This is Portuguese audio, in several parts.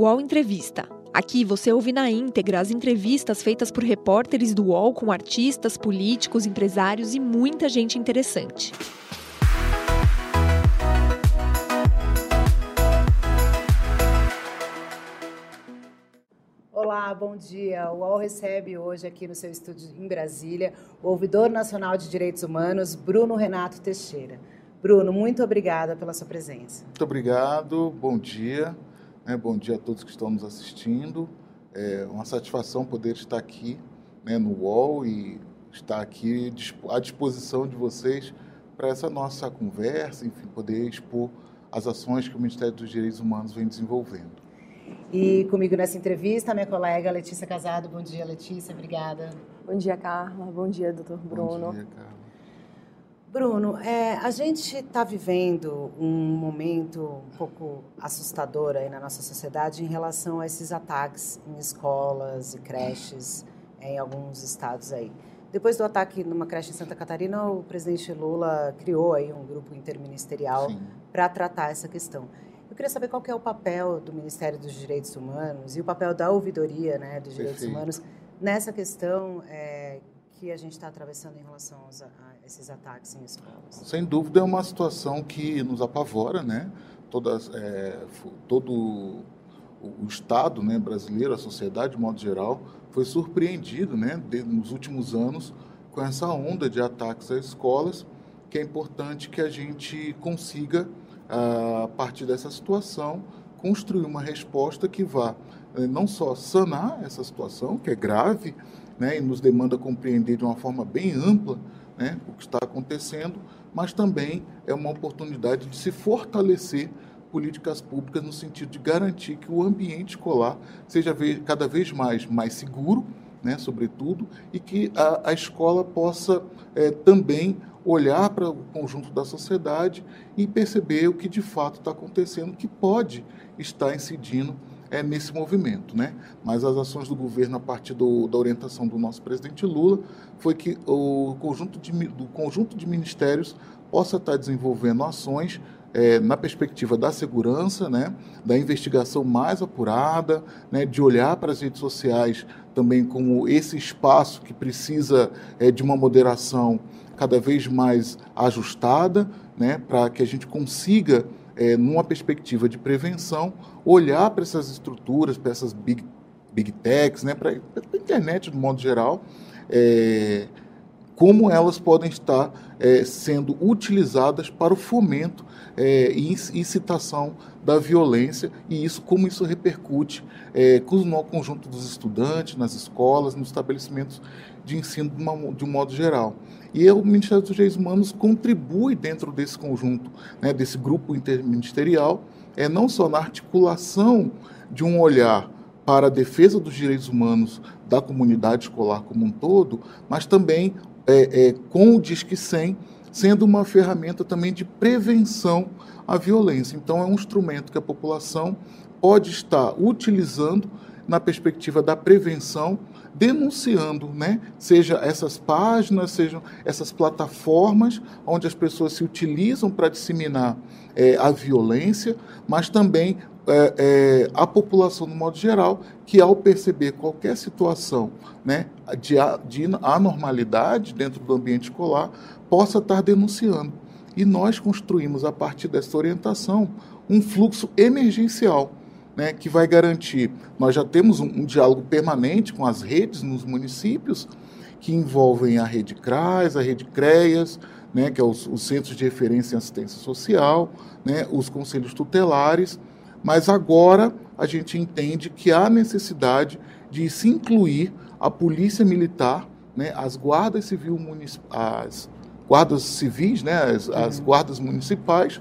UOL Entrevista. Aqui você ouve na íntegra as entrevistas feitas por repórteres do UOL com artistas, políticos, empresários e muita gente interessante. Olá, bom dia. O UOL recebe hoje aqui no seu estúdio em Brasília o ouvidor nacional de direitos humanos, Bruno Renato Teixeira. Bruno, muito obrigada pela sua presença. Muito obrigado, bom dia. Né, bom dia a todos que estão nos assistindo. É uma satisfação poder estar aqui né, no UOL e estar aqui à disposição de vocês para essa nossa conversa, enfim, poder expor as ações que o Ministério dos Direitos Humanos vem desenvolvendo. E comigo nessa entrevista, minha colega Letícia Casado. Bom dia, Letícia, obrigada. Bom dia, Carla. Bom dia, doutor Bruno. Bom dia, Carla. Bruno, é, a gente está vivendo um momento um pouco assustador aí na nossa sociedade em relação a esses ataques em escolas e creches é, em alguns estados aí. Depois do ataque numa creche em Santa Catarina, o presidente Lula criou aí um grupo interministerial para tratar essa questão. Eu queria saber qual é o papel do Ministério dos Direitos Humanos e o papel da ouvidoria né, dos direitos Perfeito. humanos nessa questão é, que a gente está atravessando em relação aos, a esses ataques em escolas. Sem dúvida é uma situação que nos apavora, né? Todas, é, todo o Estado né, brasileiro, a sociedade de modo geral, foi surpreendido né, de, nos últimos anos com essa onda de ataques às escolas, que é importante que a gente consiga, a partir dessa situação, construir uma resposta que vá eh, não só sanar essa situação, que é grave, né, e nos demanda compreender de uma forma bem ampla né, o que está acontecendo, mas também é uma oportunidade de se fortalecer políticas públicas no sentido de garantir que o ambiente escolar seja cada vez mais, mais seguro, né, sobretudo, e que a, a escola possa é, também olhar para o conjunto da sociedade e perceber o que de fato está acontecendo, que pode estar incidindo é, nesse movimento. Né? Mas as ações do governo, a partir do, da orientação do nosso presidente Lula, foi que o conjunto de, do conjunto de ministérios possa estar desenvolvendo ações é, na perspectiva da segurança, né, da investigação mais apurada, né, de olhar para as redes sociais também como esse espaço que precisa é, de uma moderação cada vez mais ajustada, né, para que a gente consiga, é, numa perspectiva de prevenção, olhar para essas estruturas, para essas big, big techs, né, para a internet de modo geral, é, como elas podem estar é, sendo utilizadas para o fomento é, e incitação da violência e isso como isso repercute é, no conjunto dos estudantes, nas escolas, nos estabelecimentos de ensino de, uma, de um modo geral. E o Ministério dos Direitos Humanos contribui dentro desse conjunto, né, desse grupo interministerial, é, não só na articulação de um olhar para a defesa dos direitos humanos da comunidade escolar como um todo, mas também é, é, com o Disque 100 sendo uma ferramenta também de prevenção à violência. Então, é um instrumento que a população pode estar utilizando na perspectiva da prevenção, denunciando, né? seja essas páginas, sejam essas plataformas onde as pessoas se utilizam para disseminar é, a violência, mas também é, é, a população, no modo geral, que ao perceber qualquer situação né, de, de anormalidade dentro do ambiente escolar, possa estar denunciando. E nós construímos, a partir dessa orientação, um fluxo emergencial. Né, que vai garantir. Nós já temos um, um diálogo permanente com as redes nos municípios, que envolvem a rede CRAS, a rede CREAS, né, que é os, os Centros de Referência em Assistência Social, né, os conselhos tutelares, mas agora a gente entende que há necessidade de se incluir a polícia militar, né, as guardas civil as guardas civis, né, as, uhum. as guardas municipais,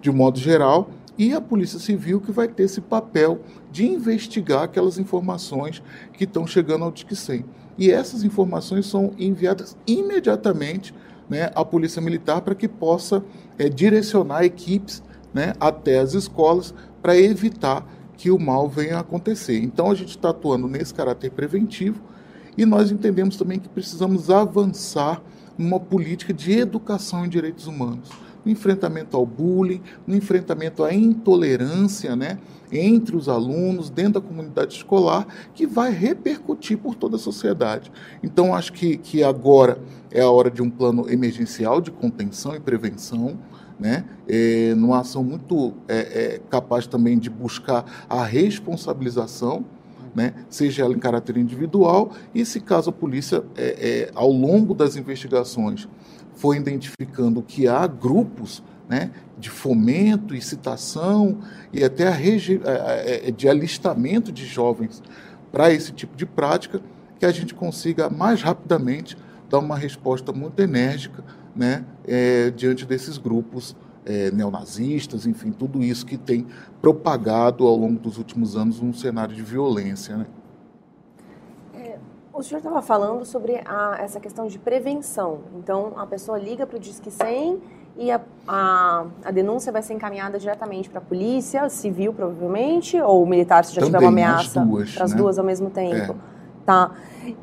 de modo geral, e a polícia civil que vai ter esse papel de investigar aquelas informações que estão chegando ao DIC 100. E essas informações são enviadas imediatamente né, à polícia militar para que possa é, direcionar equipes né, até as escolas para evitar que o mal venha a acontecer. Então a gente está atuando nesse caráter preventivo e nós entendemos também que precisamos avançar numa política de educação em direitos humanos. No enfrentamento ao bullying, no enfrentamento à intolerância, né? entre os alunos, dentro da comunidade escolar, que vai repercutir por toda a sociedade. Então, acho que, que agora é a hora de um plano emergencial de contenção e prevenção, né? É, numa ação muito é, é, capaz também de buscar a responsabilização, né? seja ela em caráter individual, e se caso a polícia, é, é, ao longo das investigações, for identificando que há grupos né, de fomento, incitação e até a de alistamento de jovens para esse tipo de prática, que a gente consiga mais rapidamente dar uma resposta muito enérgica né, é, diante desses grupos é, neonazistas, enfim, tudo isso que tem propagado ao longo dos últimos anos um cenário de violência. Né? É, o senhor estava falando sobre a, essa questão de prevenção. Então, a pessoa liga para o Disque 100 e a, a, a, denúncia vai ser encaminhada diretamente para a polícia civil, provavelmente, ou militar, se já Também, tiver uma ameaça. Para as né? duas ao mesmo tempo. É. Tá.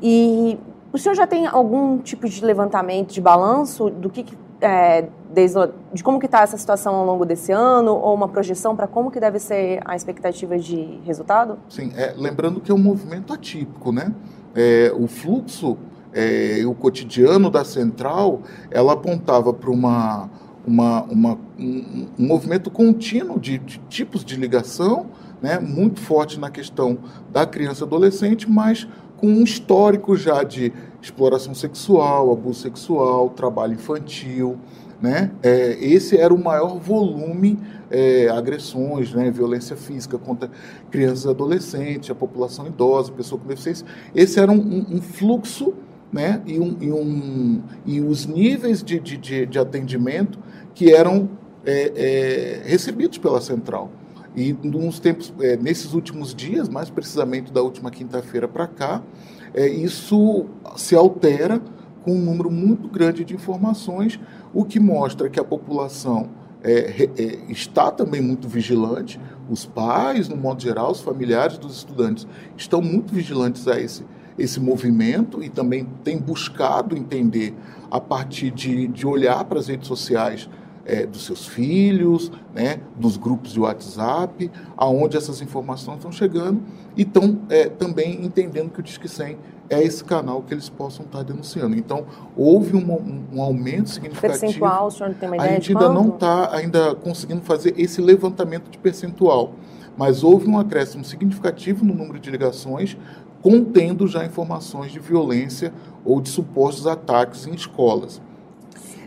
E o senhor já tem algum tipo de levantamento, de balanço do que, é, desde, de como que está essa situação ao longo desse ano, ou uma projeção para como que deve ser a expectativa de resultado? Sim, é, lembrando que é um movimento atípico, né? É, o fluxo é, o cotidiano da central, ela apontava para uma uma, uma, um, um, movimento contínuo de, de, tipos de ligação, né, muito forte na questão da criança e adolescente, mas com um histórico já de exploração sexual, abuso sexual, trabalho infantil. Né? É, esse era o maior volume é, agressões, né, violência física contra crianças e adolescentes, a população idosa, pessoa com deficiência. Esse era um, um, um fluxo né, e, um, e, um, e os níveis de, de, de atendimento que eram é, é, recebidos pela central. E nos tempos, é, nesses últimos dias, mais precisamente da última quinta-feira para cá, é, isso se altera com um número muito grande de informações, o que mostra que a população é, é, está também muito vigilante, os pais, no modo geral, os familiares dos estudantes estão muito vigilantes a esse, esse movimento e também têm buscado entender a partir de, de olhar para as redes sociais é, dos seus filhos, né, dos grupos de WhatsApp, aonde essas informações estão chegando e estão é, também entendendo que o Disque 100 é esse canal que eles possam estar denunciando. Então, houve um, um, um aumento significativo. Percentual, o senhor tem uma ideia A gente ainda não está ainda conseguindo fazer esse levantamento de percentual, mas houve um acréscimo significativo no número de ligações, contendo já informações de violência ou de supostos ataques em escolas.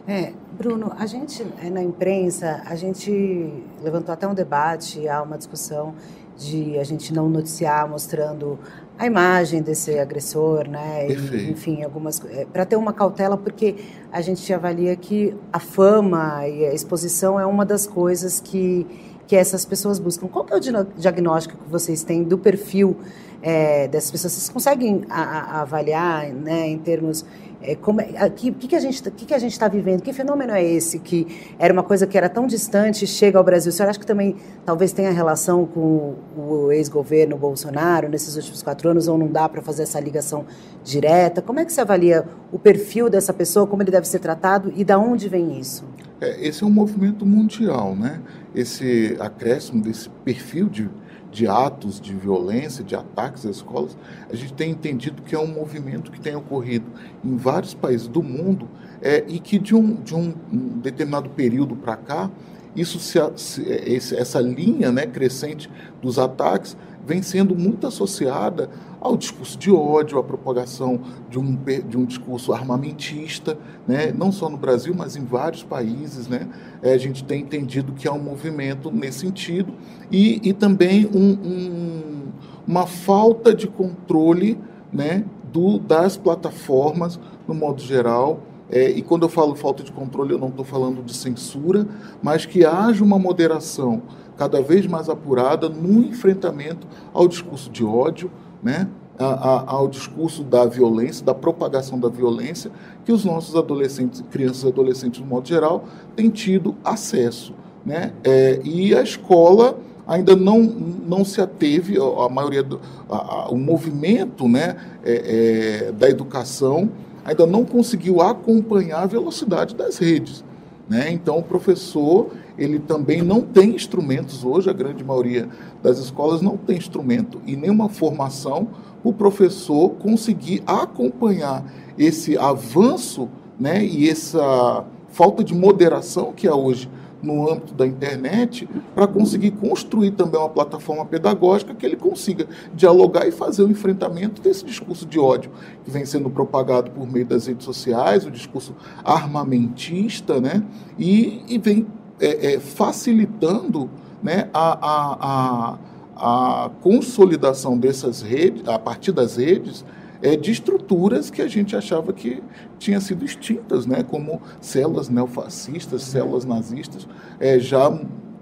É, Bruno, a gente é, na imprensa, a gente levantou até um debate, há uma discussão de a gente não noticiar mostrando a imagem desse agressor, né? E, enfim, algumas é, para ter uma cautela, porque a gente avalia que a fama e a exposição é uma das coisas que que essas pessoas buscam. Qual é o diagnóstico que vocês têm do perfil é, dessas pessoas? Vocês conseguem a, a avaliar, né, em termos é, como, é, o que, que, a gente que, que a gente está vivendo? Que fenômeno é esse que era uma coisa que era tão distante chega ao Brasil? O senhor acha que também talvez tenha relação com o ex-governo Bolsonaro nesses últimos quatro anos ou não dá para fazer essa ligação direta? Como é que você avalia o perfil dessa pessoa, como ele deve ser tratado e da onde vem isso? É, esse é um movimento mundial, né? Esse acréscimo desse perfil de de atos de violência, de ataques às escolas, a gente tem entendido que é um movimento que tem ocorrido em vários países do mundo é, e que de um, de um, determinado período para cá, isso se, se, essa linha né, crescente dos ataques vem sendo muito associada ao discurso de ódio, à propagação de um, de um discurso armamentista, né? não só no Brasil, mas em vários países. Né? É, a gente tem entendido que há um movimento nesse sentido e, e também um, um, uma falta de controle né, do, das plataformas, no modo geral, é, e quando eu falo falta de controle, eu não estou falando de censura, mas que haja uma moderação cada vez mais apurada no enfrentamento ao discurso de ódio, né? A, a, ao discurso da violência, da propagação da violência, que os nossos adolescentes, crianças e adolescentes, no modo geral, têm tido acesso. Né? É, e a escola ainda não, não se ateve, a maioria do a, a, o movimento né, é, é, da educação ainda não conseguiu acompanhar a velocidade das redes. Né? Então, o professor ele também não tem instrumentos hoje, a grande maioria das escolas não tem instrumento e nenhuma formação o professor conseguir acompanhar esse avanço né, e essa falta de moderação que há hoje no âmbito da internet para conseguir construir também uma plataforma pedagógica que ele consiga dialogar e fazer o enfrentamento desse discurso de ódio que vem sendo propagado por meio das redes sociais, o discurso armamentista, né? E, e vem é, é, facilitando né, a, a, a, a consolidação dessas redes, a partir das redes, é, de estruturas que a gente achava que tinham sido extintas, né, como células neofascistas, células nazistas, é, já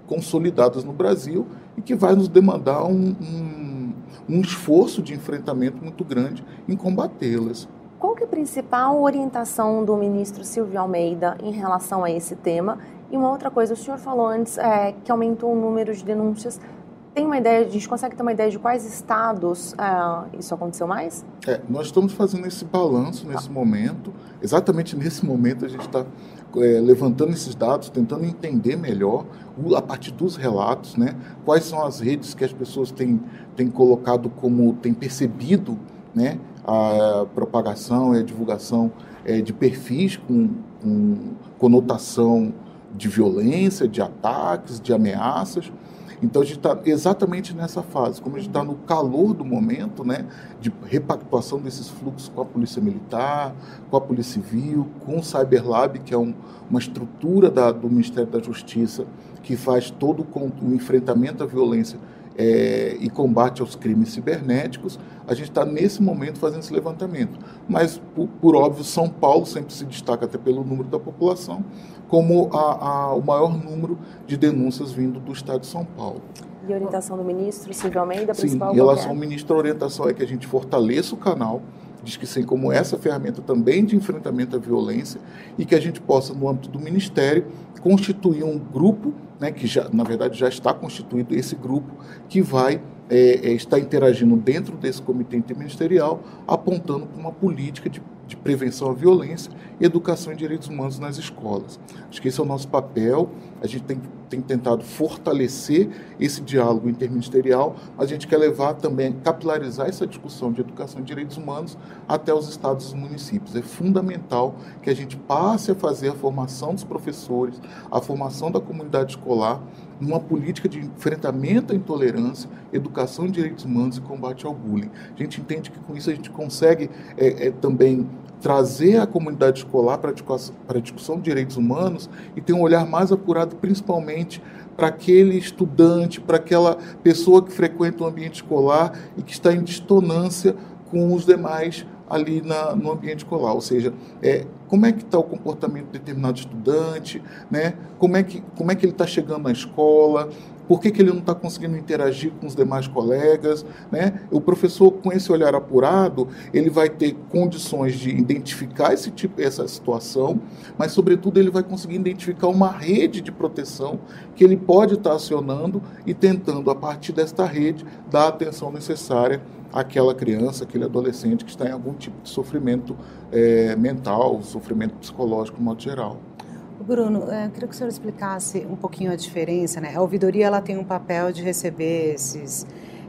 consolidadas no Brasil e que vai nos demandar um, um, um esforço de enfrentamento muito grande em combatê-las. Qual que é a principal orientação do ministro Silvio Almeida em relação a esse tema? E uma outra coisa, o senhor falou antes é, que aumentou o número de denúncias tem uma ideia, a gente consegue ter uma ideia de quais estados uh, isso aconteceu mais? É, nós estamos fazendo esse balanço nesse ah. momento. Exatamente nesse momento a gente está é, levantando esses dados, tentando entender melhor, a partir dos relatos, né, quais são as redes que as pessoas têm, têm colocado como, têm percebido né, a propagação e a divulgação é, de perfis com, com conotação de violência, de ataques, de ameaças. Então a gente está exatamente nessa fase, como a gente está no calor do momento, né, de repactuação desses fluxos com a Polícia Militar, com a Polícia Civil, com o Cyberlab, que é um, uma estrutura da, do Ministério da Justiça que faz todo o, o enfrentamento à violência é, e combate aos crimes cibernéticos, a gente está nesse momento fazendo esse levantamento. Mas, por, por, óbvio, São Paulo sempre se destaca até pelo número da população, como a, a, o maior número de denúncias vindo do estado de São Paulo. E a orientação do ministro Silvio Almeida, Sim, em relação ao ministro, a orientação é que a gente fortaleça o canal, diz que sim, como essa ferramenta também de enfrentamento à violência e que a gente possa, no âmbito do Ministério, constituir um grupo, né, que já, na verdade já está constituído esse grupo, que vai é, é, estar interagindo dentro desse comitê interministerial, apontando para uma política de de prevenção à violência e educação em direitos humanos nas escolas. Acho que esse é o nosso papel. A gente tem, tem tentado fortalecer esse diálogo interministerial, mas a gente quer levar também, capilarizar essa discussão de educação em direitos humanos até os estados e os municípios. É fundamental que a gente passe a fazer a formação dos professores, a formação da comunidade escolar, numa política de enfrentamento à intolerância, educação em direitos humanos e combate ao bullying. A gente entende que com isso a gente consegue é, é, também trazer a comunidade escolar para a discussão de direitos humanos e ter um olhar mais apurado, principalmente para aquele estudante, para aquela pessoa que frequenta o ambiente escolar e que está em distonância com os demais ali na, no ambiente escolar, ou seja, é, como é que está o comportamento de determinado estudante, né? como, é que, como é que ele está chegando na escola, por que, que ele não está conseguindo interagir com os demais colegas. Né? O professor, com esse olhar apurado, ele vai ter condições de identificar esse tipo, essa situação, mas, sobretudo, ele vai conseguir identificar uma rede de proteção que ele pode estar tá acionando e tentando, a partir desta rede, dar a atenção necessária aquela criança, aquele adolescente que está em algum tipo de sofrimento é, mental, sofrimento psicológico, no modo geral. Bruno, é, eu queria que o senhor explicasse um pouquinho a diferença. Né? A ouvidoria ela tem um papel de receber esses,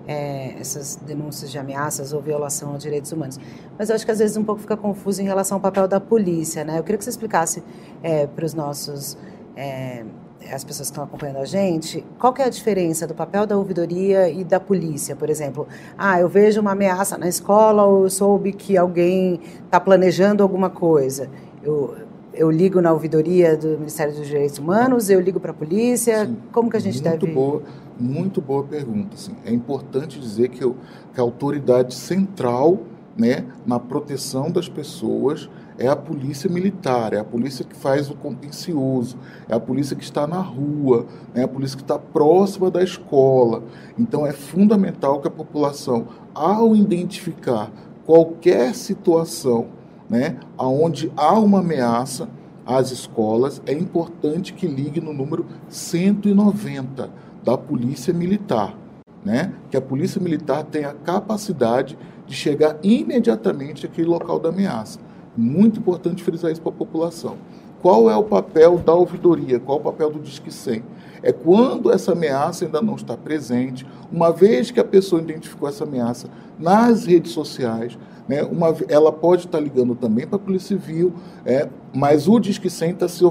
é, essas denúncias de ameaças ou violação aos direitos humanos. Mas eu acho que às vezes um pouco fica confuso em relação ao papel da polícia. Né? Eu queria que você explicasse é, para os nossos é, as pessoas que estão acompanhando a gente, qual é a diferença do papel da ouvidoria e da polícia, por exemplo? Ah, eu vejo uma ameaça na escola ou eu soube que alguém está planejando alguma coisa. Eu, eu ligo na ouvidoria do Ministério dos Direitos Humanos, eu ligo para a polícia, Sim, como que a gente muito deve... Boa, muito boa pergunta. Assim. É importante dizer que, eu, que a autoridade central né, na proteção das pessoas é a polícia militar, é a polícia que faz o contencioso, é a polícia que está na rua, é a polícia que está próxima da escola. Então é fundamental que a população, ao identificar qualquer situação né, onde há uma ameaça às escolas, é importante que ligue no número 190 da Polícia Militar. Né? Que a Polícia Militar tenha a capacidade de chegar imediatamente àquele local da ameaça. Muito importante frisar isso para a população. qual é o papel da ouvidoria, qual é o papel do Disque 100? É quando essa ameaça ainda não está presente, uma vez que a pessoa identificou essa ameaça nas redes sociais, né, uma, ela pode estar ligando também para a Polícia Civil, é, mas o Disque 100 está se,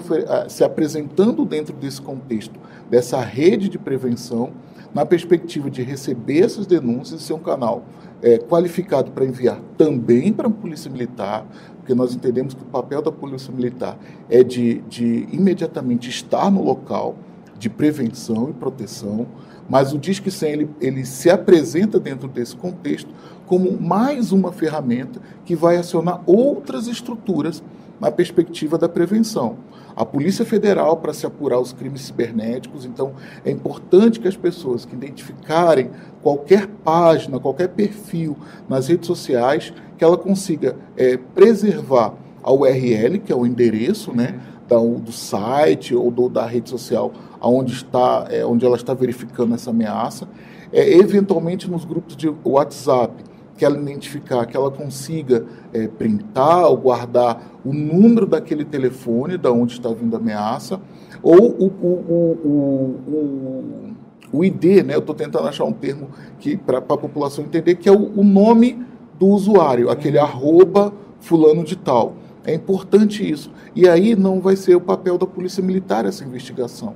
se apresentando dentro desse contexto, dessa rede de prevenção, na perspectiva de receber essas denúncias e ser um canal é, qualificado para enviar também para a Polícia Militar, porque nós entendemos que o papel da Polícia Militar é de, de imediatamente estar no local, de prevenção e proteção, mas o Disque 100 ele, ele se apresenta dentro desse contexto como mais uma ferramenta que vai acionar outras estruturas na perspectiva da prevenção. A Polícia Federal para se apurar os crimes cibernéticos, então é importante que as pessoas que identificarem qualquer página, qualquer perfil nas redes sociais, que ela consiga é, preservar a URL, que é o endereço, né, do site ou do, da rede social aonde está, é, onde ela está verificando essa ameaça, é, eventualmente nos grupos de WhatsApp, que ela identificar, que ela consiga é, printar ou guardar o número daquele telefone, da onde está vindo a ameaça, ou o, o, o, o, ID, né? Eu estou tentando achar um termo que para a população entender que é o, o nome do usuário, aquele arroba fulano de tal. É importante isso. E aí não vai ser o papel da Polícia Militar essa investigação.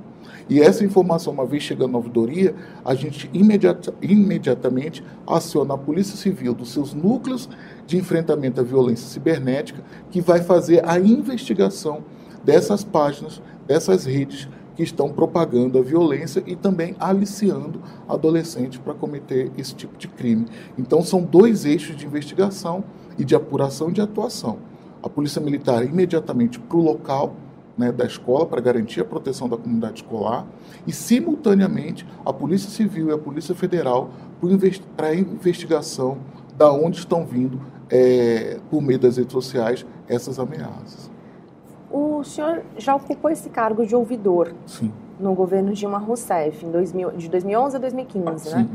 E essa informação, uma vez chegando na ouvidoria, a gente imediata, imediatamente aciona a Polícia Civil dos seus núcleos de enfrentamento à violência cibernética, que vai fazer a investigação dessas páginas, dessas redes que estão propagando a violência e também aliciando adolescentes para cometer esse tipo de crime. Então, são dois eixos de investigação e de apuração e de atuação. A Polícia Militar imediatamente para o local né, da escola para garantir a proteção da comunidade escolar e, simultaneamente, a Polícia Civil e a Polícia Federal para a investigação da onde estão vindo, é, por meio das redes sociais, essas ameaças. O senhor já ocupou esse cargo de ouvidor Sim. no governo Dilma Rousseff, em 2000, de 2011 a 2015, Sim. né?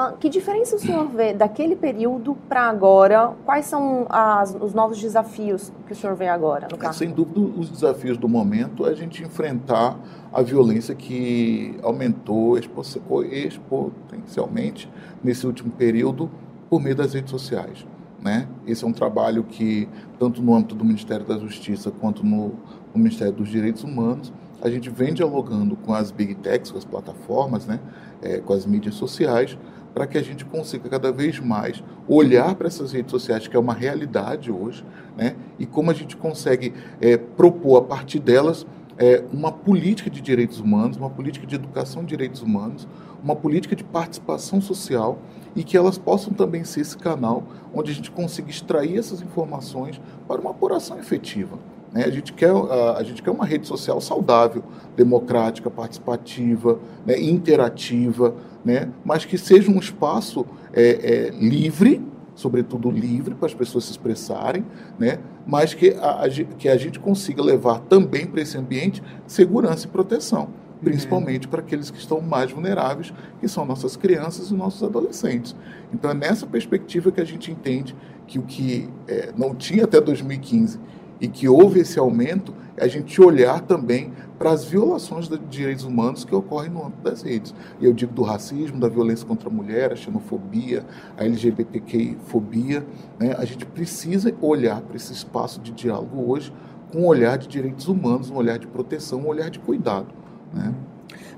Ah, que diferença o senhor vê daquele período para agora? Quais são as, os novos desafios que o senhor vê agora cargo? Sem dúvida, os desafios do momento é a gente enfrentar a violência que aumentou exponencialmente nesse último período por meio das redes sociais. Né? Esse é um trabalho que, tanto no âmbito do Ministério da Justiça quanto no, no Ministério dos Direitos Humanos, a gente vem dialogando com as big techs, com as plataformas, né? É, com as mídias sociais, para que a gente consiga cada vez mais olhar para essas redes sociais, que é uma realidade hoje, né? e como a gente consegue é, propor a partir delas é, uma política de direitos humanos, uma política de educação de direitos humanos, uma política de participação social e que elas possam também ser esse canal onde a gente consiga extrair essas informações para uma apuração efetiva. Né? A, gente quer, a, a, gente quer uma rede social saudável, democrática, participativa, né? interativa, né? mas que seja um espaço é, é, livre, sobretudo livre, para as pessoas se expressarem, né? mas que a, a, que a gente consiga levar também para esse ambiente segurança e proteção, principalmente uhum. para aqueles que estão mais vulneráveis, que são nossas crianças e nossos adolescentes. Então é nessa perspectiva que a gente entende que o que é, não tinha até 2015 e que houve esse aumento, é a gente olhar também para as violações de direitos humanos que ocorrem no âmbito das redes. E eu digo do racismo, da violência contra a mulher, a xenofobia, a LGBTQI-fobia. Né? A gente precisa olhar para esse espaço de diálogo hoje com um olhar de direitos humanos, um olhar de proteção, um olhar de cuidado. Né?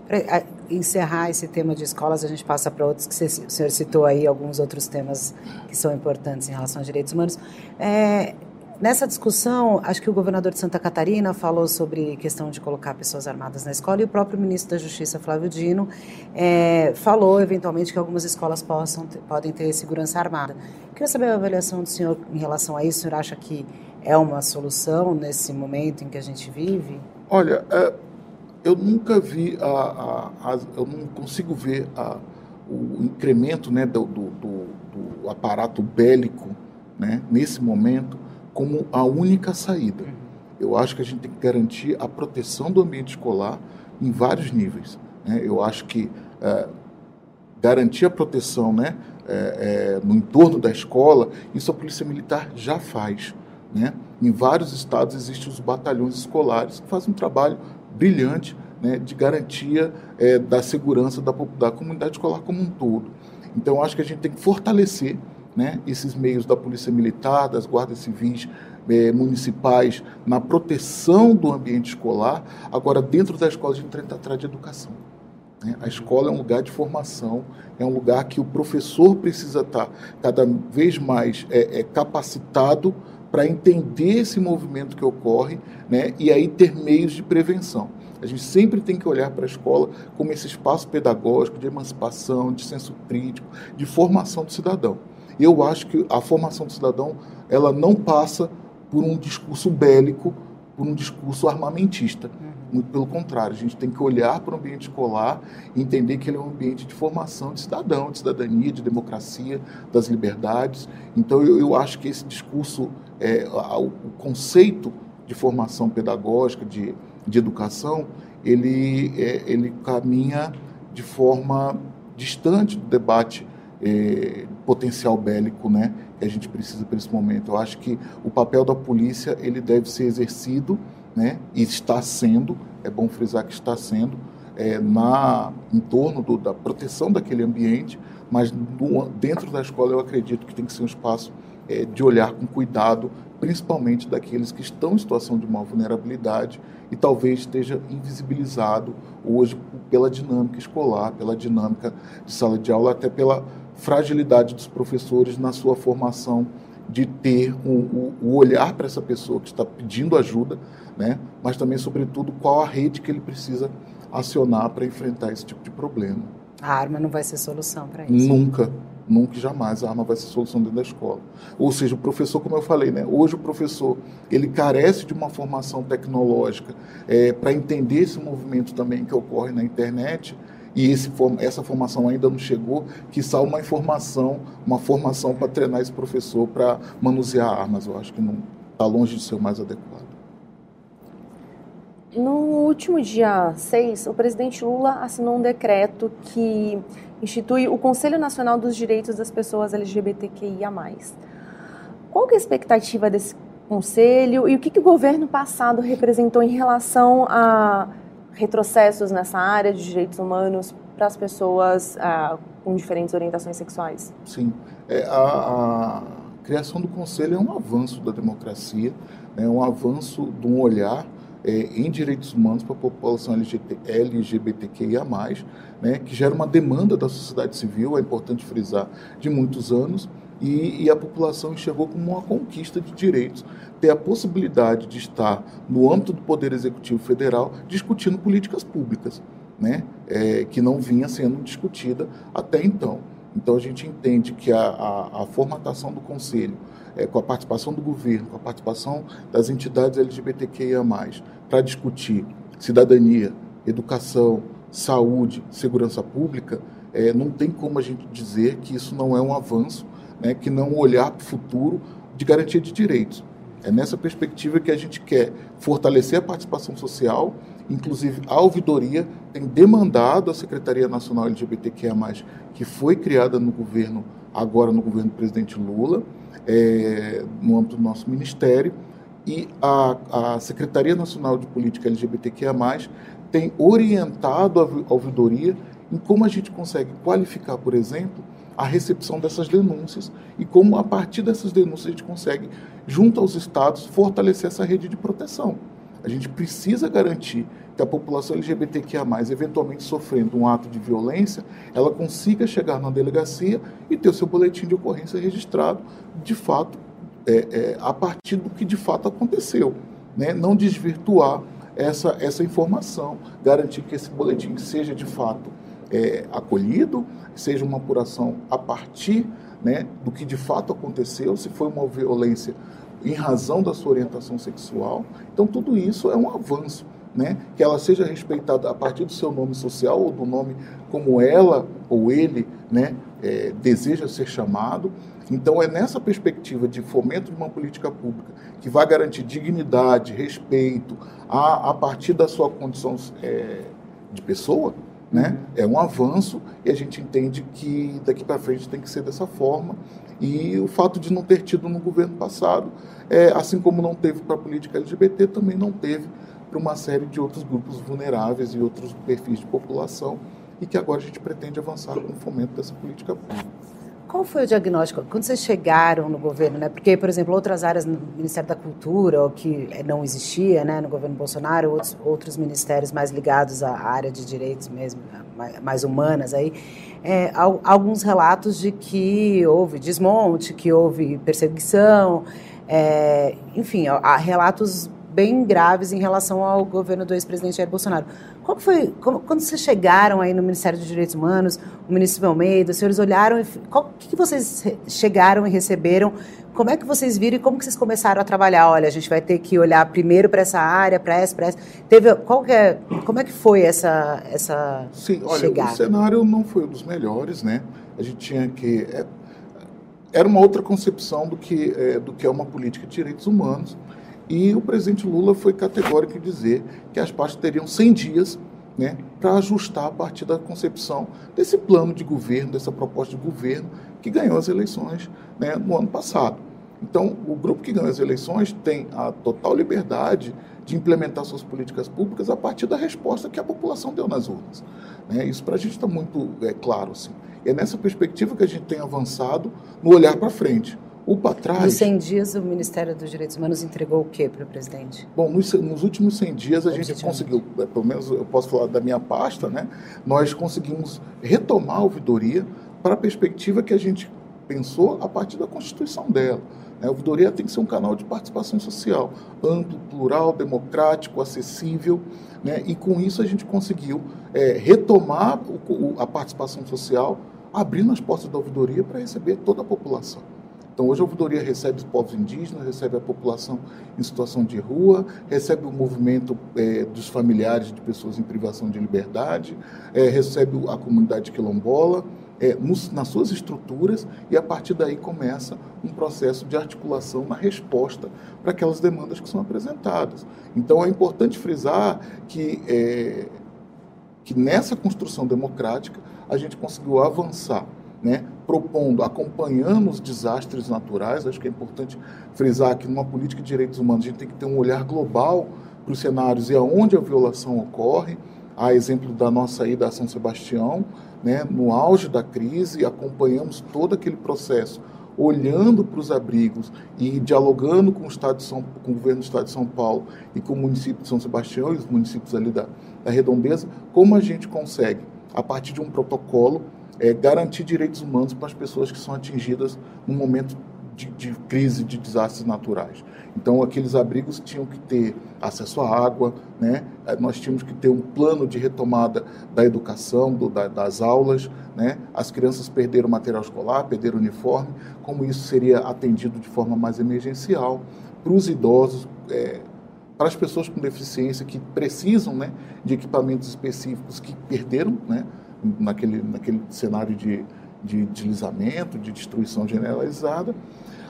Para encerrar esse tema de escolas, a gente passa para outros que você, o senhor citou aí, alguns outros temas que são importantes em relação aos direitos humanos. É, Nessa discussão, acho que o governador de Santa Catarina falou sobre questão de colocar pessoas armadas na escola e o próprio ministro da Justiça, Flávio Dino, é, falou eventualmente que algumas escolas possam podem ter segurança armada. Queria saber a avaliação do senhor em relação a isso. O senhor acha que é uma solução nesse momento em que a gente vive? Olha, é, eu nunca vi, a, a, a, eu não consigo ver o incremento né, do, do, do, do aparato bélico né, nesse momento como a única saída. Eu acho que a gente tem que garantir a proteção do ambiente escolar em vários níveis. Né? Eu acho que é, garantir a proteção né, é, é, no entorno da escola, isso a Polícia Militar já faz. Né? Em vários estados existem os batalhões escolares que fazem um trabalho brilhante né, de garantia é, da segurança da, da comunidade escolar como um todo. Então, acho que a gente tem que fortalecer né, esses meios da Polícia Militar, das guardas civis é, municipais, na proteção do ambiente escolar. Agora, dentro da escola, a gente tem que tratar de educação. Né? A escola é um lugar de formação, é um lugar que o professor precisa estar cada vez mais é, é capacitado para entender esse movimento que ocorre né, e aí ter meios de prevenção. A gente sempre tem que olhar para a escola como esse espaço pedagógico de emancipação, de senso crítico, de formação do cidadão. Eu acho que a formação do cidadão ela não passa por um discurso bélico, por um discurso armamentista. Uhum. Muito pelo contrário, a gente tem que olhar para o ambiente escolar e entender que ele é um ambiente de formação de cidadão, de cidadania, de democracia, das liberdades. Então, eu, eu acho que esse discurso, é, o conceito de formação pedagógica, de, de educação, ele, é, ele caminha de forma distante do debate é, potencial bélico, né, que a gente precisa para esse momento. Eu acho que o papel da polícia ele deve ser exercido, né, e está sendo. É bom frisar que está sendo é, na em torno do, da proteção daquele ambiente, mas dentro da escola eu acredito que tem que ser um espaço é, de olhar com cuidado, principalmente daqueles que estão em situação de maior vulnerabilidade e talvez esteja invisibilizado hoje pela dinâmica escolar, pela dinâmica de sala de aula, até pela fragilidade dos professores na sua formação de ter um, o, o olhar para essa pessoa que está pedindo ajuda, né? mas também, sobretudo, qual a rede que ele precisa acionar para enfrentar esse tipo de problema. A arma não vai ser solução para isso? Nunca, nunca e jamais a arma vai ser solução dentro da escola. Ou seja, o professor, como eu falei, né? hoje o professor ele carece de uma formação tecnológica é, para entender esse movimento também que ocorre na internet e esse, essa formação ainda não chegou, que só uma informação, uma formação para treinar esse professor para manusear armas. Eu acho que não está longe de ser o mais adequado. No último dia 6, o presidente Lula assinou um decreto que institui o Conselho Nacional dos Direitos das Pessoas LGBTQIA+. Qual é a expectativa desse conselho e o que, que o governo passado representou em relação a retrocessos nessa área de direitos humanos para as pessoas ah, com diferentes orientações sexuais? Sim. É, a, a, criação do Conselho é um avanço da democracia, é um avanço de um olhar é, em direitos humanos para a população LGBT, LGBTQIA, né, que gera uma demanda da sociedade civil, é importante frisar, de muitos anos, e, e, a população enxergou como uma conquista de direitos ter a possibilidade de estar no âmbito do Poder Executivo Federal discutindo políticas públicas, né, é, que não vinha sendo discutida até então. Então a gente entende que a, a, a formatação do Conselho, é, com a participação do governo, com a participação das entidades LGBTQIA+, para discutir cidadania, educação, saúde, segurança pública, é, não tem como a gente dizer que isso não é um avanço né, que não olhar para o futuro de garantia de direitos. É nessa perspectiva que a gente quer fortalecer a participação social, inclusive a ouvidoria tem demandado a Secretaria Nacional LGBTQIA+, que foi criada no governo, agora no governo do presidente Lula, é, no âmbito do nosso ministério, e a, a Secretaria Nacional de Política LGBTQIA+, tem orientado a ouvidoria em como a gente consegue qualificar, por exemplo, a recepção dessas denúncias e como, a partir dessas denúncias, a gente consegue, junto aos estados, fortalecer essa rede de proteção. A gente precisa garantir que a população LGBTQIA, eventualmente sofrendo um ato de violência, ela consiga chegar na delegacia e ter o seu boletim de ocorrência registrado, de fato, é, é, a partir do que de fato aconteceu. Né? Não desvirtuar essa, essa informação, garantir que esse boletim seja de fato é, acolhido, seja uma apuração a partir né, do que de fato aconteceu, se foi uma violência em razão da sua orientação sexual. Então, tudo isso é um avanço. Né? Que ela seja respeitada a partir do seu nome social ou do nome como ela ou ele né, é, deseja ser chamado. Então, é nessa perspectiva de fomento de uma política pública que vai garantir dignidade, respeito, a, a partir da sua condição é, de pessoa, né? É um avanço e a gente entende que daqui para frente tem que ser dessa forma. E o fato de não ter tido no governo passado, é, assim como não teve para a política LGBT, também não teve para uma série de outros grupos vulneráveis e outros perfis de população, e que agora a gente pretende avançar com o fomento dessa política pública. Qual foi o diagnóstico? Quando vocês chegaram no governo, né? Porque, por exemplo, outras áreas no Ministério da Cultura, ou que não existia, né, no governo Bolsonaro, outros, outros ministérios mais ligados à área de direitos mesmo, mais, mais humanas aí, é, alguns relatos de que houve desmonte, que houve perseguição, é, enfim, há relatos bem graves em relação ao governo do ex-presidente Jair Bolsonaro. Qual foi, como, quando vocês chegaram aí no Ministério dos Direitos Humanos, o ministro Almeida, os senhores olharam, o que, que vocês chegaram e receberam? Como é que vocês viram e como que vocês começaram a trabalhar? Olha, a gente vai ter que olhar primeiro para essa área, para essa, para essa. Teve, qual é, como é que foi essa, essa Sim, olha, chegada? o cenário não foi um dos melhores, né? A gente tinha que... É, era uma outra concepção do que, é, do que é uma política de direitos humanos. E o presidente Lula foi categórico em dizer que as partes teriam 100 dias né, para ajustar a partir da concepção desse plano de governo, dessa proposta de governo que ganhou as eleições né, no ano passado. Então, o grupo que ganhou as eleições tem a total liberdade de implementar suas políticas públicas a partir da resposta que a população deu nas urnas. Né? Isso para a gente está muito é, claro. Assim. É nessa perspectiva que a gente tem avançado no olhar para frente. O. Nos 100 dias, o Ministério dos Direitos Humanos entregou o que para o presidente? Bom, nos, nos, últimos 100 dias, a gente conseguiu, é, pelo menos eu posso falar da minha pasta, né? Nós conseguimos retomar a ouvidoria para a perspectiva que a gente pensou a partir da Constituição dela. Né? A ouvidoria tem que ser um canal de participação social amplo, plural, democrático, acessível. Né? E com isso a gente conseguiu é, retomar o, o, a participação social, abrindo as portas da ouvidoria para receber toda a população. Então, hoje a ouvidoria recebe os povos indígenas, recebe a população em situação de rua, recebe o movimento é, dos familiares de pessoas em privação de liberdade, é, recebe a comunidade quilombola, é, nos, nas suas estruturas, e a partir daí começa um processo de articulação na resposta para aquelas demandas que são apresentadas. Então, é importante frisar que, é, que nessa construção democrática a gente conseguiu avançar né, propondo, acompanhando os desastres naturais. Acho que é importante frisar que numa política de direitos humanos a gente tem que ter um olhar global para os cenários e aonde a violação ocorre. Há exemplo da nossa ida a São Sebastião, né, no auge da crise, acompanhamos todo aquele processo, olhando para os abrigos e dialogando com o, Estado de São, com o governo do Estado de São Paulo e com o município de São Sebastião e os municípios ali da, da redondeza, como a gente consegue, a partir de um protocolo, é, garantir direitos humanos para as pessoas que são atingidas no momento de, de, crise, de desastres naturais. Então, aqueles abrigos tinham que ter acesso à água, né? É, nós tínhamos que ter um plano de retomada da educação, do, da, das aulas. Né? As crianças perderam material escolar, perderam uniforme, como isso seria atendido de forma mais emergencial. Para os idosos, é, para as pessoas com deficiência que precisam né, de equipamentos específicos que perderam, né, naquele, naquele cenário de, de deslizamento, de destruição generalizada.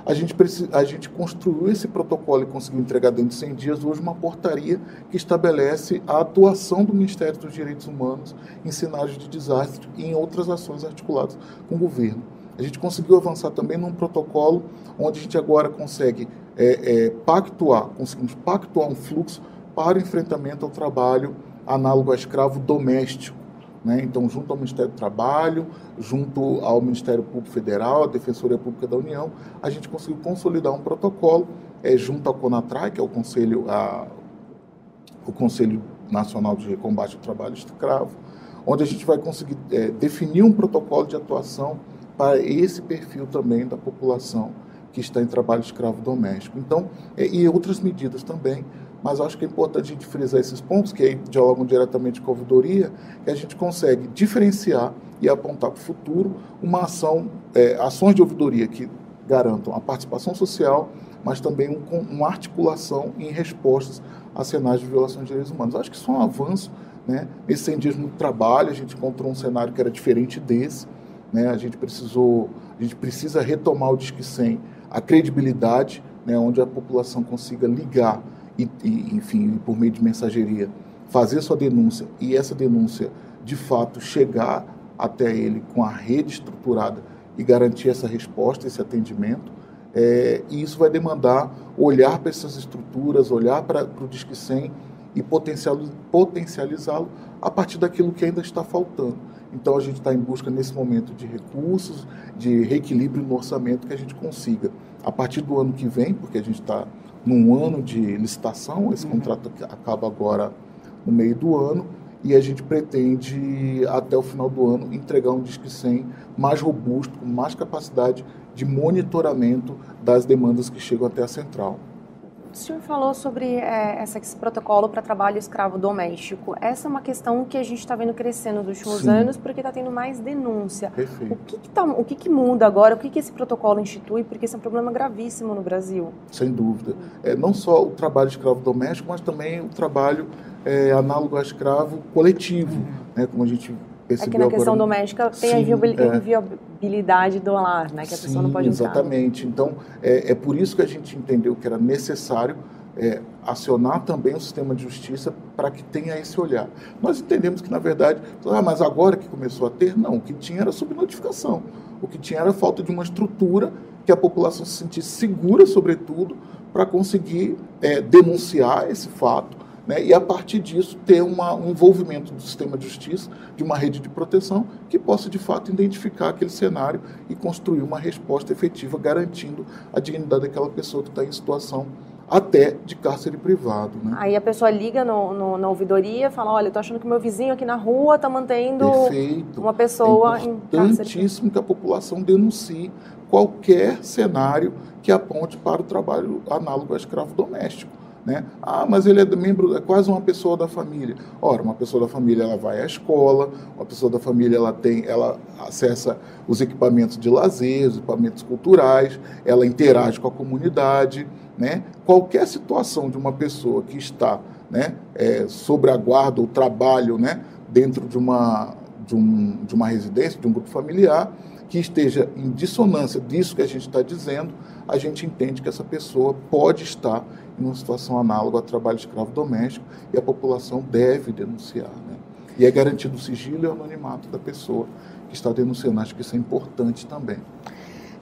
A gente, a gente construiu esse protocolo e conseguiu entregar dentro de 100 dias hoje uma portaria que estabelece a atuação do Ministério dos Direitos Humanos em cenários de desastre e em outras ações articuladas com o governo. A gente conseguiu avançar também num protocolo onde a gente agora consegue é, é, pactuar, conseguimos pactuar um fluxo para o enfrentamento ao trabalho análogo a escravo doméstico né? Então, junto ao Ministério do Trabalho, junto ao Ministério Público Federal, à Defensoria Pública da União, a gente conseguiu consolidar um protocolo é, junto ao CONATRAI, que é o Conselho, a, o Conselho Nacional de Combate ao Trabalho Escravo, onde a gente vai conseguir é, definir um protocolo de atuação para esse perfil também da população que está em trabalho escravo doméstico. Então, é, e outras medidas também mas acho que é importante a gente frisar esses pontos, que aí dialogam diretamente com a ouvidoria, que a gente consegue diferenciar e apontar para o futuro uma ação, é, ações de ouvidoria que garantam a participação social, mas também um, uma articulação em respostas a cenários de violação de direitos humanos. Acho que isso é um avanço. Né? Nesses 100 dias trabalho, a gente encontrou um cenário que era diferente desse. Né? A gente precisou, a gente precisa retomar o Disque 100, a credibilidade, né? onde a população consiga ligar e, e, enfim, por meio de mensageria, fazer sua denúncia e essa denúncia de fato, chegar até ele com a rede estruturada e garantir essa resposta, esse atendimento. É, e isso vai demandar olhar para essas estruturas, olhar para, o Disque 100 e potencializá-lo a partir daquilo que ainda está faltando. Então a gente está em busca nesse momento de recursos, de reequilíbrio no orçamento que a gente consiga. A partir do ano que vem, porque a gente está num ano de licitação, esse uhum. contrato acaba agora no meio do ano, e a gente pretende, até o final do ano, entregar um Disque 100 mais robusto, com mais capacidade de monitoramento das demandas que chegam até a central. O senhor falou sobre é, esse protocolo para trabalho escravo doméstico. Essa é uma questão que a gente está vendo crescendo nos últimos Sim. anos porque está tendo mais denúncia. Perfeito. O que, que, tá, o que, que muda agora? O que, que esse protocolo institui? Porque esse é um problema gravíssimo no Brasil. Sem dúvida. É, não só o trabalho escravo doméstico, mas também o trabalho é, análogo a escravo coletivo, uhum. né, como a gente É que na questão agora... doméstica tem Sim, a inviolabilidade é... do lar, né, que a Sim, pessoa não pode entrar. exatamente. Então, é, é por isso que a gente entendeu que era necessário é, acionar também o sistema de justiça para que tenha esse olhar. Nós entendemos que, na verdade, ah, mas agora que começou a ter, não, o que tinha era subnotificação. O que tinha era falta de uma estrutura que a população se sentisse segura, sobretudo, para conseguir é, denunciar esse fato né, e a partir disso ter uma, um envolvimento do sistema de justiça, de uma rede de proteção, que possa de fato identificar aquele cenário e construir uma resposta efetiva, garantindo a dignidade daquela pessoa que está em situação até de cárcere privado. Né? Aí a pessoa liga no, no, na ouvidoria e fala, olha, estou achando que meu vizinho aqui na rua está mantendo Perfeito. uma pessoa é em cárcere. importantíssimo que a população denuncie qualquer cenário que aponte para o trabalho análogo a escravo doméstico. Né? Ah, mas ele é membro, é quase uma pessoa da família. Ora, uma pessoa da família ela vai à escola, uma pessoa da família ela tem, ela acessa os equipamentos de lazer, os equipamentos culturais, ela interage com a comunidade, né? Qualquer situação de uma pessoa que está, né, é, sobre a guarda ou trabalho, né, dentro de uma de, um, de uma residência, de um grupo familiar, que esteja em dissonância disso que a gente está dizendo, a gente entende que essa pessoa pode estar em uma situação análoga ao trabalho escravo doméstico e a população deve denunciar. Né? E é garantido o sigilo e o anonimato da pessoa que está denunciando. Acho que isso é importante também.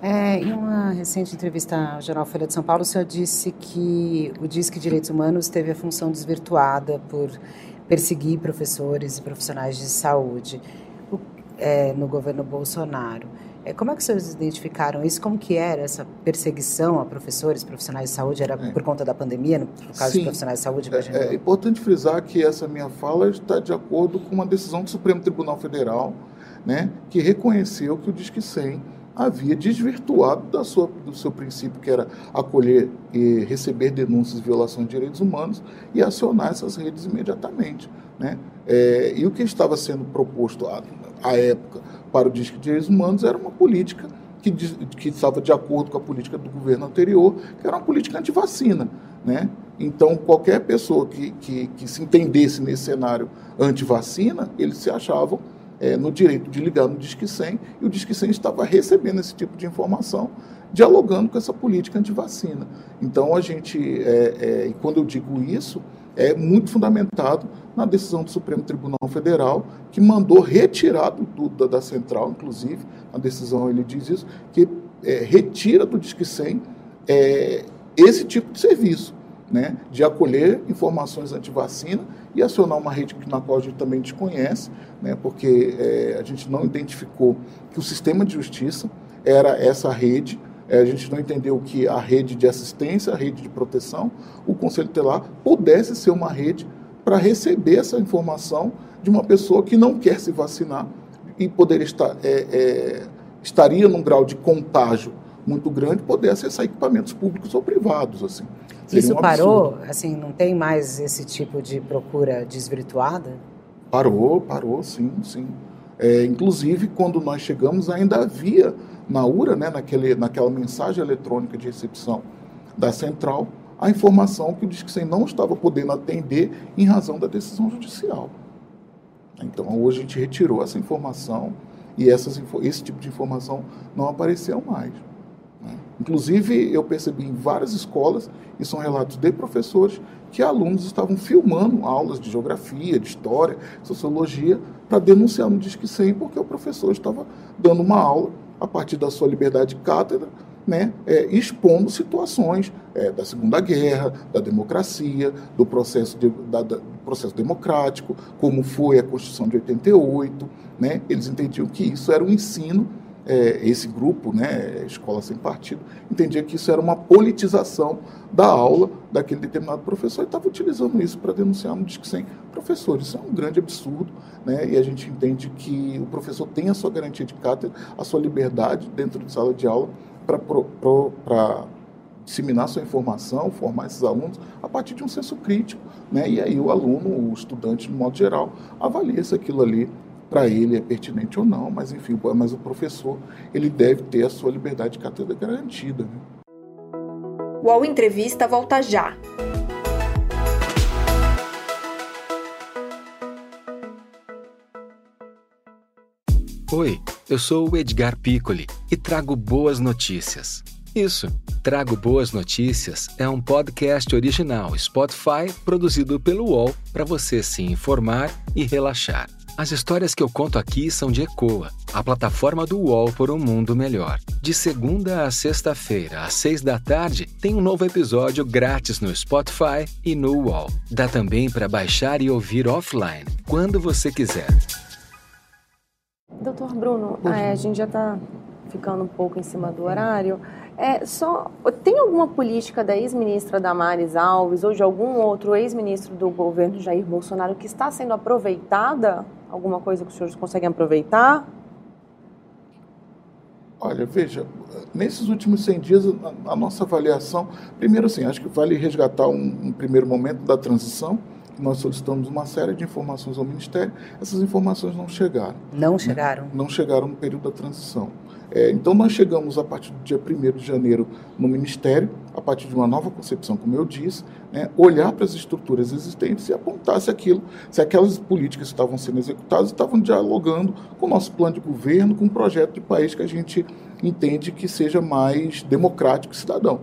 É, em uma recente entrevista ao Jornal Folha de São Paulo, o senhor disse que o Disque Direitos Humanos teve a função desvirtuada por perseguir professores e profissionais de saúde é, no governo Bolsonaro. É, como é que vocês identificaram isso? Como que era essa perseguição a professores, profissionais de saúde? Era é. por conta da pandemia, no caso Sim. de profissionais de saúde? É, é, importante frisar que essa minha fala está de acordo com uma decisão do Supremo Tribunal Federal, né, que reconheceu que o Disque 100 havia desvirtuado da sua, do seu princípio, que era acolher e receber denúncias de violação de direitos humanos e acionar essas redes imediatamente. Né? É, e o que estava sendo proposto à, à época para o Disque de Direitos Humanos era uma política que, que estava de acordo com a política do governo anterior, que era uma política anti-vacina. Né? Então, qualquer pessoa que, que, que se entendesse nesse cenário anti-vacina, eles se achavam é, no direito de ligar no Disque 100 e o Disque 100 estava recebendo esse tipo de informação, dialogando com essa política anti-vacina. Então, a gente, é, é, e quando eu digo isso, é muito fundamentado na decisão do Supremo Tribunal Federal, que mandou retirar do, da, da central, inclusive, a decisão ele diz isso, que é, retira do Disque 100 é, esse tipo de serviço, né, de acolher informações anti-vacina e acionar uma rede na qual a gente também desconhece, né, porque é, a gente não identificou que o sistema de justiça era essa rede é, a gente não entendeu que a rede de assistência, a rede de proteção, o Conselho Telar pudesse ser uma rede para receber essa informação de uma pessoa que não quer se vacinar e poderia estar, é, é, estaria num grau de contágio muito grande, poder acessar equipamentos públicos ou privados, assim. Isso um parou? Assim, não tem mais esse tipo de procura desvirtuada? Parou, parou, sim, sim. É, inclusive, quando nós chegamos, ainda havia na URA, né, naquele, naquela mensagem eletrônica de recepção da central, a informação que o Disque não estava podendo atender em razão da decisão judicial. Então, hoje a gente retirou essa informação e essas, esse tipo de informação não apareceu mais. Né? Inclusive, eu percebi em várias escolas, e são relatos de professores, que alunos estavam filmando aulas de geografia, de história, sociologia, para denunciar no Disque 100 porque o professor estava dando uma aula a partir da sua liberdade de cátedra, né, é, expondo situações é, da Segunda Guerra, da democracia, do processo, de, da, da, processo democrático, como foi a Constituição de 88. Né, eles entendiam que isso era um ensino é, esse grupo, né, Escola Sem Partido, entendia que isso era uma politização da aula daquele determinado professor e estava utilizando isso para denunciar no Disque Sem professor. Isso é um grande absurdo, né, e a gente entende que o professor tem a sua garantia de cátedra, a sua liberdade dentro de sala de aula para disseminar sua informação, formar esses alunos a partir de um senso crítico, né, e aí o aluno, o estudante, de modo geral, avalia se aquilo ali para ele é pertinente ou não, mas enfim, mas o professor ele deve ter a sua liberdade de cátedra garantida. Né? O UOL Entrevista volta já. Oi, eu sou o Edgar Piccoli e trago boas notícias. Isso, Trago Boas Notícias é um podcast original Spotify produzido pelo UOL para você se informar e relaxar. As histórias que eu conto aqui são de Ecoa, a plataforma do UOL por um mundo melhor. De segunda a sexta-feira, às seis da tarde, tem um novo episódio grátis no Spotify e no UOL. Dá também para baixar e ouvir offline, quando você quiser. Doutor Bruno, é, a gente já está ficando um pouco em cima do horário. É, só tem alguma política da ex-ministra Damares Alves ou de algum outro ex-ministro do governo Jair Bolsonaro que está sendo aproveitada Alguma coisa que os senhores conseguem aproveitar? Olha, veja, nesses últimos 100 dias, a, a nossa avaliação, primeiro assim, acho que vale resgatar um, um primeiro momento da transição, nós solicitamos uma série de informações ao Ministério, essas informações não chegaram. Não né? chegaram? Não chegaram no período da transição. É, então, nós chegamos a partir do dia 1 de janeiro no Ministério, a partir de uma nova concepção, como eu disse, né, olhar para as estruturas existentes e apontar se aquilo, se aquelas políticas que estavam sendo executadas estavam dialogando com o nosso plano de governo, com o um projeto de país que a gente entende que seja mais democrático e cidadão.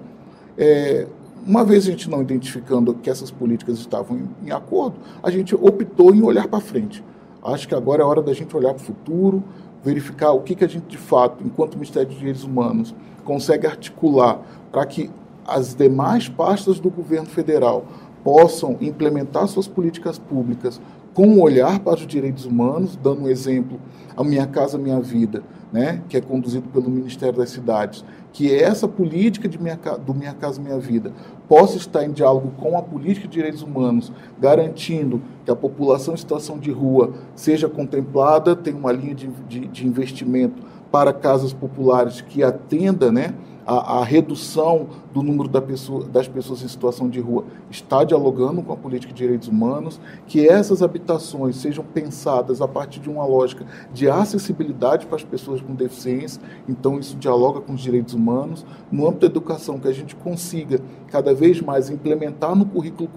É, uma vez a gente não identificando que essas políticas estavam em, em acordo, a gente optou em olhar para frente. Acho que agora é hora da gente olhar para o futuro, verificar o que, que a gente, de fato, enquanto Ministério dos Direitos Humanos, consegue articular para que as demais pastas do governo federal possam implementar suas políticas públicas com um olhar para os direitos humanos, dando um exemplo, a Minha Casa Minha Vida, né, que é conduzido pelo Ministério das Cidades, que essa política de minha, do Minha Casa Minha Vida possa estar em diálogo com a política de direitos humanos, garantindo que a população em situação de rua seja contemplada, tenha uma linha de, de, de investimento para casas populares que atenda né, a, a redução do número da pessoa, das pessoas em situação de rua está dialogando com a política de direitos humanos, que essas habitações sejam pensadas a partir de uma lógica de acessibilidade para as pessoas com deficiência, então isso dialoga com os direitos humanos, no âmbito da educação, que a gente consiga cada vez mais implementar no currículo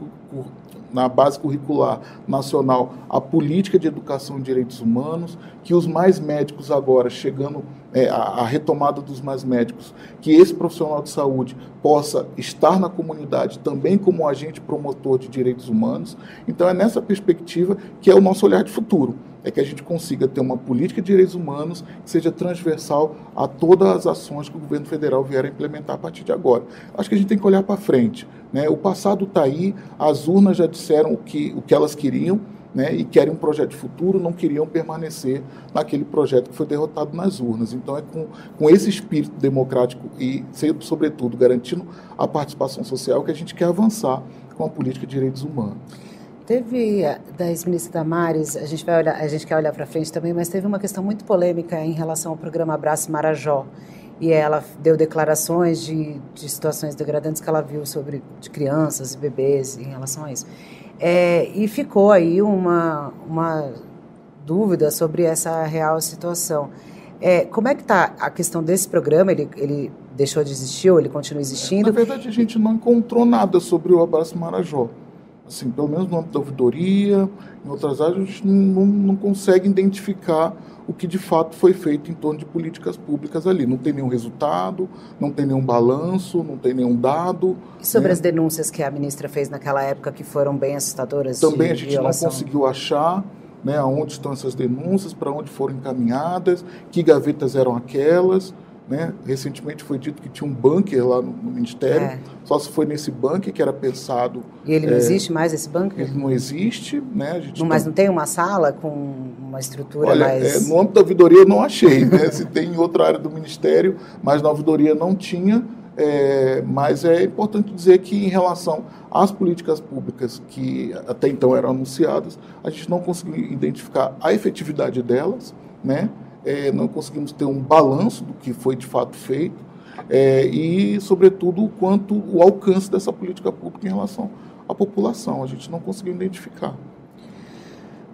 na base curricular nacional a política de educação em direitos humanos, que os mais médicos agora, chegando é, a, a, retomada dos mais médicos, que esse profissional de saúde possa estar na comunidade também como agente promotor de direitos humanos. Então é nessa perspectiva que é o nosso olhar de futuro é que a gente consiga ter uma política de direitos humanos que seja transversal a todas as ações que o governo federal vier a implementar a partir de agora. Acho que a gente tem que olhar para frente. Né? O passado está aí, as urnas já disseram o que, o que elas queriam, né, e querem um projeto de futuro, não queriam permanecer naquele projeto que foi derrotado nas urnas. Então, é com, com esse espírito democrático e, sobretudo, garantindo a participação social que a gente quer avançar com a política de direitos humanos. Teve da ex-ministra Damares, a gente vai olhar, a gente quer olhar para frente também, mas teve uma questão muito polêmica em relação ao programa Abraço Marajó. E ela deu declarações de, de situações degradantes que ela viu sobre de crianças e bebês em relação a isso. É, e ficou aí uma, uma dúvida sobre essa real situação. É, como é que está a questão desse programa? Ele, ele deixou de existir ou ele continua existindo? Na verdade, a gente não encontrou nada sobre o Abraço Marajó assim, pelo menos no âmbito da ouvidoria, em outras áreas, a gente não, não consegue identificar o que de fato foi feito em torno de políticas públicas ali. Não tem nenhum resultado, não tem nenhum balanço, não tem nenhum dado. E sobre né? as denúncias que a ministra fez naquela época que foram bem assustadoras? Também a gente violação. não conseguiu achar. né, aonde estão essas denúncias, para onde foram encaminhadas, que gavetas eram aquelas. Né? Recentemente foi dito que tinha um bunker lá no, no Ministério, é. só se foi nesse bunker que era pensado. E ele não é, existe mais, esse bunker? Ele não existe. Né? A gente não, mas não tem uma sala com uma estrutura Olha, mais. É, no âmbito da ouvidoria eu não achei, né? se tem em outra área do Ministério, mas na ouvidoria não tinha. É, mas é importante dizer que, em relação às políticas públicas que até então eram anunciadas, a gente não conseguiu identificar a efetividade delas, né? É, não conseguimos ter um balanço do que foi de fato feito é, e, sobretudo, o quanto o alcance dessa política pública em relação à população. A gente não conseguiu identificar.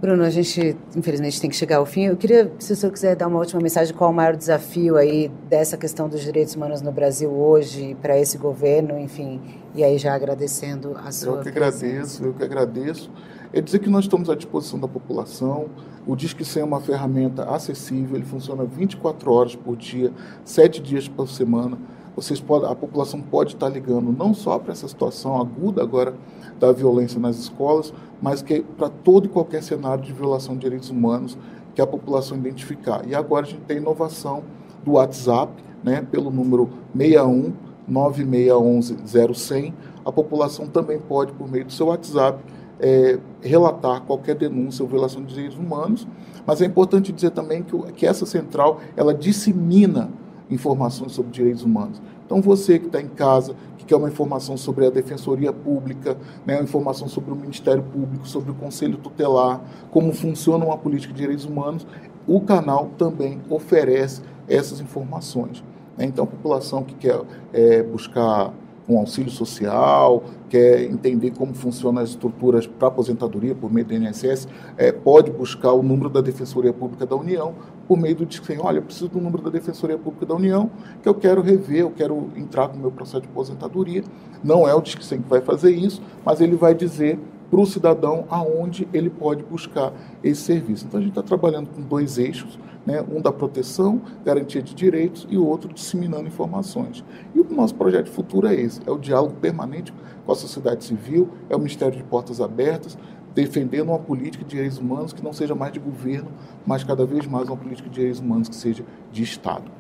Bruno, a gente infelizmente tem que chegar ao fim. Eu queria, se o senhor quiser dar uma última mensagem, qual o maior desafio aí dessa questão dos direitos humanos no Brasil hoje para esse governo, enfim, e aí já agradecendo a sua. Eu que presença. agradeço, eu que agradeço. É dizer que nós estamos à disposição da população. O Disque 100 é uma ferramenta acessível, ele funciona 24 horas por dia, 7 dias por semana. Vocês podem, a população pode estar ligando não só para essa situação aguda agora da violência nas escolas, mas que para todo e qualquer cenário de violação de direitos humanos que a população identificar. E agora a gente tem inovação do WhatsApp, né, pelo número 61 9611 0100. A população também pode, por meio do seu WhatsApp, é, relatar qualquer denúncia ou violação de direitos humanos. Mas é importante dizer também que, que essa central ela dissemina informações sobre direitos humanos. Então, você que está em casa, que quer uma informação sobre a Defensoria Pública, né, uma informação sobre o Ministério Público, sobre o Conselho Tutelar, como funciona uma política de direitos humanos, o canal também oferece essas informações. Né? Então, a população que quer é, buscar um auxílio social, quer entender como funcionam as estruturas para aposentadoria por meio do INSS, é, pode buscar o número da Defensoria Pública da União por meio do Disque olha, eu preciso do número da Defensoria Pública da União, que eu quero rever, eu quero entrar com o meu processo de aposentadoria. Não é o Disque que vai fazer isso, mas ele vai dizer para o cidadão aonde ele pode buscar esse serviço. Então a gente está trabalhando com dois eixos, né? um da proteção, garantia de direitos e o outro disseminando informações. E o nosso projeto futuro é esse, é o diálogo permanente com a sociedade civil, é o Ministério de Portas Abertas, defendendo uma política de direitos humanos que não seja mais de governo, mas cada vez mais uma política de direitos humanos que seja de Estado.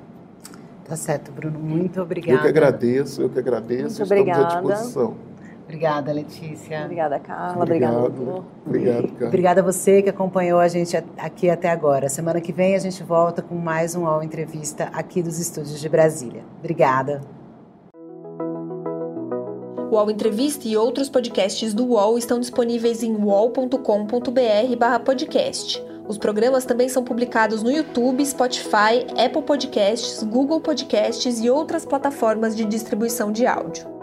Tá certo, Bruno. Muito obrigada. Eu que agradeço, eu que agradeço. Muito Estamos obrigada. à disposição. Obrigada, Letícia. Obrigada, Carla. Obrigado. Obrigado, Obrigado Carla. Obrigada a você que acompanhou a gente aqui até agora. Semana que vem a gente volta com mais um UOL Entrevista aqui dos estúdios de Brasília. Obrigada. O UOL Entrevista e outros podcasts do UOL estão disponíveis em uol.com.br/podcast. Os programas também são publicados no YouTube, Spotify, Apple Podcasts, Google Podcasts e outras plataformas de distribuição de áudio.